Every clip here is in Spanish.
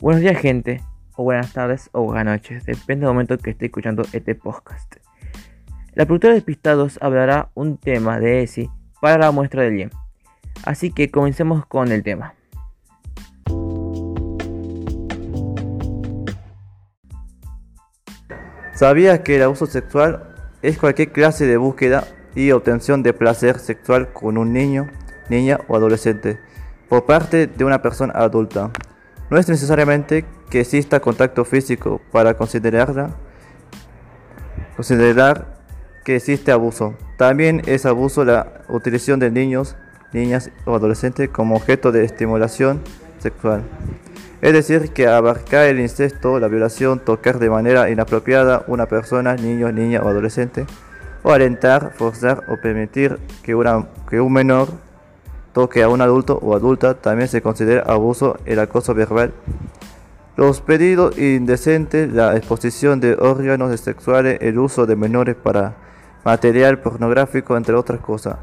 Buenos días gente, o buenas tardes o buenas noches, depende del momento que esté escuchando este podcast. La productora de Pistados hablará un tema de ESI para la muestra del IEM. Así que comencemos con el tema. ¿Sabías que el abuso sexual es cualquier clase de búsqueda y obtención de placer sexual con un niño, niña o adolescente por parte de una persona adulta? No es necesariamente que exista contacto físico para considerarla, considerar que existe abuso. También es abuso la utilización de niños, niñas o adolescentes como objeto de estimulación sexual. Es decir, que abarcar el incesto, la violación, tocar de manera inapropiada una persona, niño, niña o adolescente, o alentar, forzar o permitir que, que un menor toque a un adulto o adulta también se considera abuso el acoso verbal. Los pedidos indecentes, la exposición de órganos sexuales, el uso de menores para material pornográfico, entre otras cosas.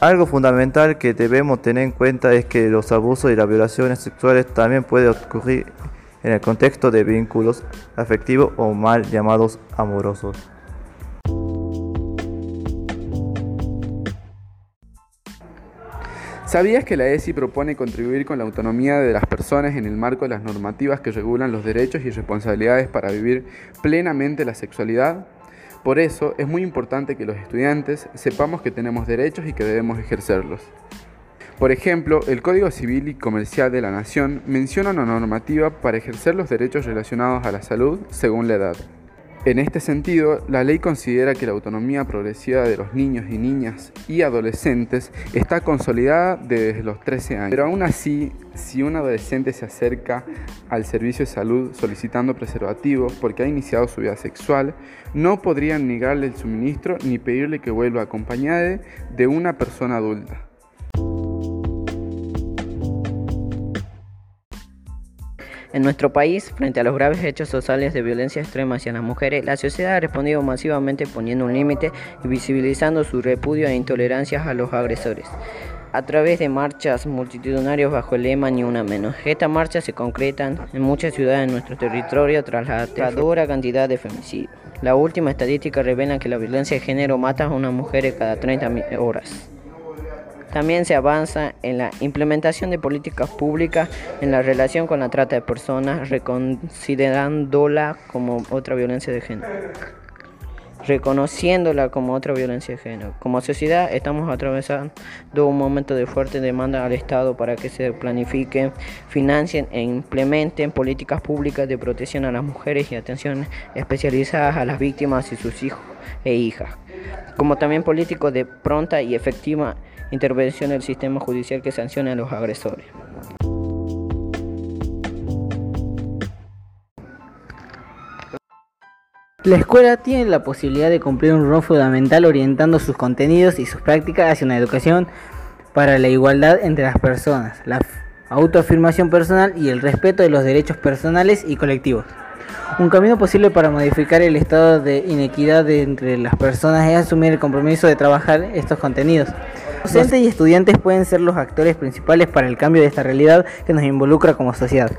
Algo fundamental que debemos tener en cuenta es que los abusos y las violaciones sexuales también pueden ocurrir en el contexto de vínculos afectivos o mal llamados amorosos. ¿Sabías que la ESI propone contribuir con la autonomía de las personas en el marco de las normativas que regulan los derechos y responsabilidades para vivir plenamente la sexualidad? Por eso es muy importante que los estudiantes sepamos que tenemos derechos y que debemos ejercerlos. Por ejemplo, el Código Civil y Comercial de la Nación menciona una normativa para ejercer los derechos relacionados a la salud según la edad. En este sentido, la ley considera que la autonomía progresiva de los niños y niñas y adolescentes está consolidada desde los 13 años. Pero aún así, si un adolescente se acerca al servicio de salud solicitando preservativos porque ha iniciado su vida sexual, no podrían negarle el suministro ni pedirle que vuelva acompañada de una persona adulta. En nuestro país, frente a los graves hechos sociales de violencia extrema hacia las mujeres, la sociedad ha respondido masivamente poniendo un límite y visibilizando su repudio e intolerancia a los agresores a través de marchas multitudinarias bajo el lema Ni una menos. Estas marchas se concretan en muchas ciudades de nuestro territorio tras la aterradora cantidad de femicidios. La última estadística revela que la violencia de género mata a una mujer cada 30 horas. También se avanza en la implementación de políticas públicas en la relación con la trata de personas, reconsiderándola como otra violencia de género. Reconociéndola como otra violencia de género. Como sociedad estamos atravesando un momento de fuerte demanda al Estado para que se planifiquen, financien e implementen políticas públicas de protección a las mujeres y atención especializadas a las víctimas y sus hijos e hijas. Como también políticos de pronta y efectiva intervención del sistema judicial que sancione a los agresores. La escuela tiene la posibilidad de cumplir un rol fundamental orientando sus contenidos y sus prácticas hacia una educación para la igualdad entre las personas, la autoafirmación personal y el respeto de los derechos personales y colectivos. Un camino posible para modificar el estado de inequidad entre las personas es asumir el compromiso de trabajar estos contenidos. Docentes y estudiantes pueden ser los actores principales para el cambio de esta realidad que nos involucra como sociedad.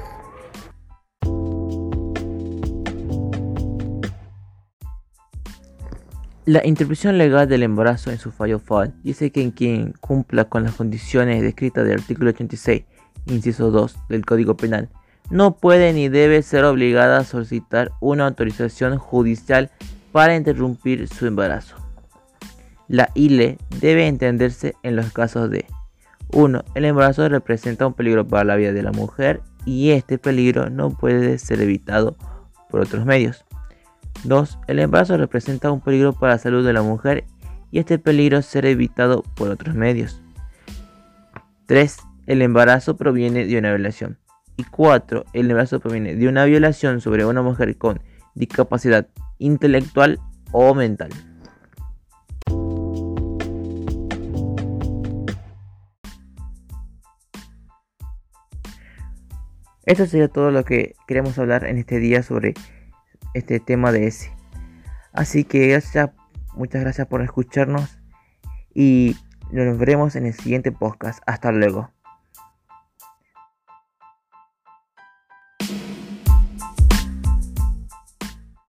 La interpretación legal del embarazo en su fallo FAL dice que en quien cumpla con las condiciones descritas del artículo 86, inciso 2 del Código Penal, no puede ni debe ser obligada a solicitar una autorización judicial para interrumpir su embarazo. La ILE debe entenderse en los casos de 1. El embarazo representa un peligro para la vida de la mujer y este peligro no puede ser evitado por otros medios. 2. El embarazo representa un peligro para la salud de la mujer y este peligro ser evitado por otros medios. 3. El embarazo proviene de una violación. Y 4. El embarazo proviene de una violación sobre una mujer con discapacidad intelectual o mental. Esto sería todo lo que queremos hablar en este día sobre este tema de ese. Así que muchas gracias por escucharnos y nos veremos en el siguiente podcast. Hasta luego.